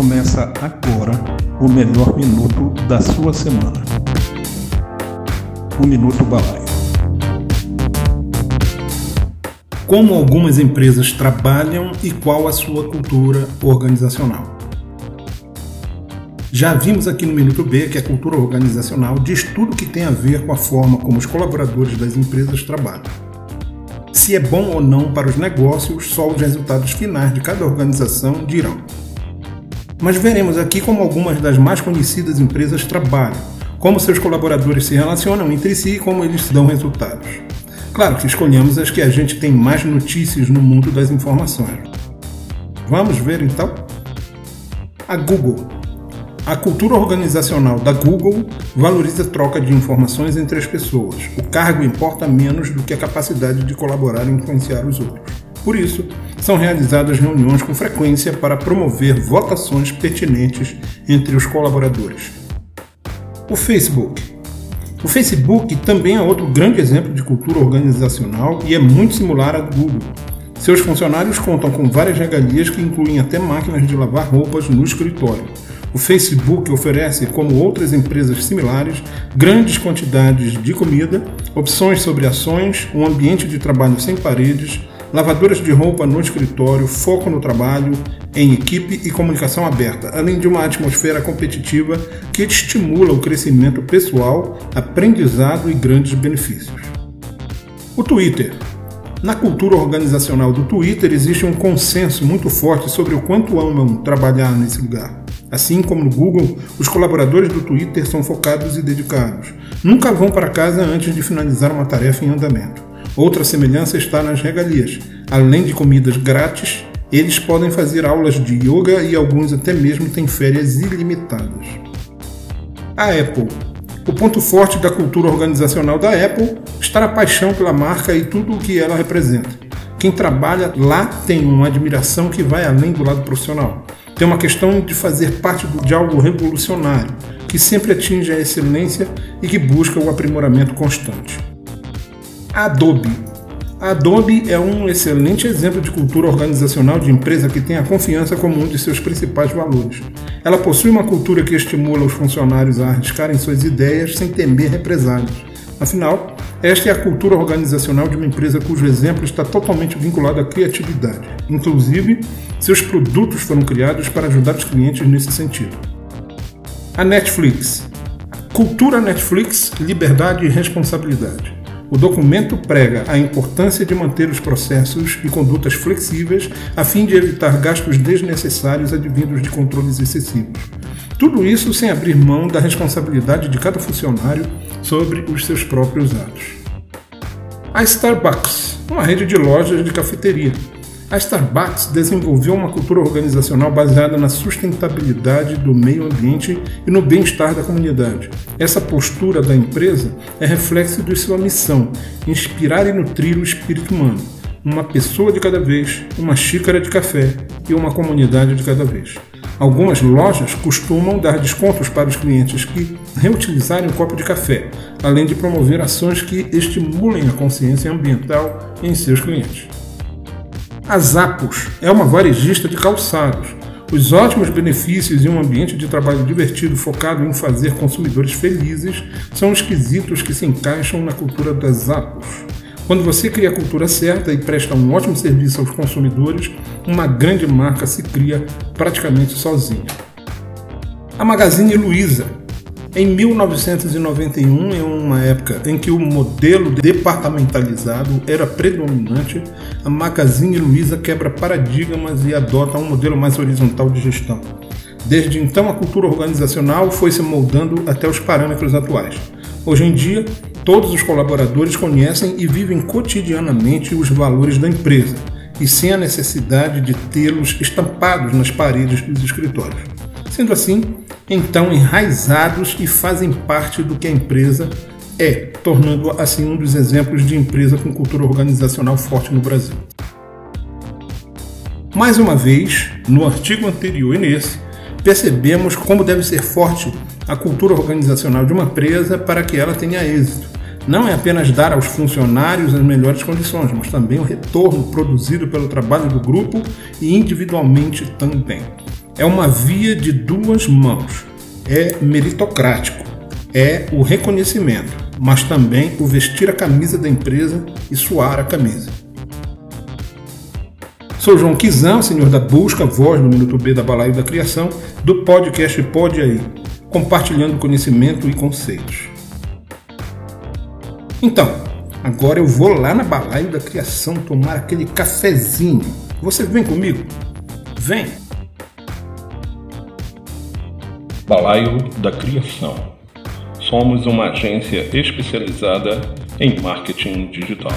Começa agora o melhor minuto da sua semana. O Minuto Balaio. Como algumas empresas trabalham e qual a sua cultura organizacional. Já vimos aqui no Minuto B que a cultura organizacional diz tudo que tem a ver com a forma como os colaboradores das empresas trabalham. Se é bom ou não para os negócios, só os resultados finais de cada organização dirão. Mas veremos aqui como algumas das mais conhecidas empresas trabalham, como seus colaboradores se relacionam entre si e como eles dão resultados. Claro que escolhemos as que a gente tem mais notícias no mundo das informações. Vamos ver então? A Google a cultura organizacional da Google valoriza a troca de informações entre as pessoas. O cargo importa menos do que a capacidade de colaborar e influenciar os outros. Por isso, são realizadas reuniões com frequência para promover votações pertinentes entre os colaboradores. O Facebook. O Facebook também é outro grande exemplo de cultura organizacional e é muito similar à do Google. Seus funcionários contam com várias regalias que incluem até máquinas de lavar roupas no escritório o Facebook oferece, como outras empresas similares, grandes quantidades de comida, opções sobre ações, um ambiente de trabalho sem paredes, lavadoras de roupa no escritório, foco no trabalho, em equipe e comunicação aberta, além de uma atmosfera competitiva que estimula o crescimento pessoal, aprendizado e grandes benefícios. O Twitter. Na cultura organizacional do Twitter existe um consenso muito forte sobre o quanto amam trabalhar nesse lugar. Assim como no Google, os colaboradores do Twitter são focados e dedicados. Nunca vão para casa antes de finalizar uma tarefa em andamento. Outra semelhança está nas regalias. Além de comidas grátis, eles podem fazer aulas de yoga e alguns até mesmo têm férias ilimitadas. A Apple. O ponto forte da cultura organizacional da Apple está a paixão pela marca e tudo o que ela representa. Quem trabalha lá tem uma admiração que vai além do lado profissional. Tem uma questão de fazer parte de algo revolucionário, que sempre atinge a excelência e que busca o aprimoramento constante. Adobe. Adobe é um excelente exemplo de cultura organizacional de empresa que tem a confiança como um de seus principais valores. Ela possui uma cultura que estimula os funcionários a arriscarem suas ideias sem temer represálias. Afinal, esta é a cultura organizacional de uma empresa cujo exemplo está totalmente vinculado à criatividade. Inclusive, seus produtos foram criados para ajudar os clientes nesse sentido. A Netflix. Cultura Netflix, liberdade e responsabilidade. O documento prega a importância de manter os processos e condutas flexíveis a fim de evitar gastos desnecessários advindos de controles excessivos. Tudo isso sem abrir mão da responsabilidade de cada funcionário sobre os seus próprios atos. A Starbucks, uma rede de lojas de cafeteria. A Starbucks desenvolveu uma cultura organizacional baseada na sustentabilidade do meio ambiente e no bem-estar da comunidade. Essa postura da empresa é reflexo de sua missão: inspirar e nutrir o espírito humano. Uma pessoa de cada vez, uma xícara de café e uma comunidade de cada vez. Algumas lojas costumam dar descontos para os clientes que reutilizarem o copo de café, além de promover ações que estimulem a consciência ambiental em seus clientes. A Zappos é uma varejista de calçados. Os ótimos benefícios e um ambiente de trabalho divertido focado em fazer consumidores felizes são os quesitos que se encaixam na cultura das Zappos. Quando você cria a cultura certa e presta um ótimo serviço aos consumidores, uma grande marca se cria praticamente sozinha. A Magazine Luiza. Em 1991, em uma época em que o modelo departamentalizado era predominante, a Magazine Luiza quebra paradigmas e adota um modelo mais horizontal de gestão. Desde então, a cultura organizacional foi se moldando até os parâmetros atuais. Hoje em dia, Todos os colaboradores conhecem e vivem cotidianamente os valores da empresa e sem a necessidade de tê-los estampados nas paredes dos escritórios. Sendo assim, então enraizados e fazem parte do que a empresa é, tornando assim um dos exemplos de empresa com cultura organizacional forte no Brasil. Mais uma vez, no artigo anterior e nesse, percebemos como deve ser forte a cultura organizacional de uma empresa para que ela tenha êxito. Não é apenas dar aos funcionários as melhores condições, mas também o retorno produzido pelo trabalho do grupo e individualmente também. É uma via de duas mãos. É meritocrático, é o reconhecimento, mas também o vestir a camisa da empresa e suar a camisa. Sou João Kizan, senhor da busca, voz no Minuto B da Balaio da Criação, do podcast Pode Aí, compartilhando conhecimento e conceitos. Então, agora eu vou lá na Balaio da Criação tomar aquele cafezinho. Você vem comigo? Vem! Balaio da Criação. Somos uma agência especializada em marketing digital.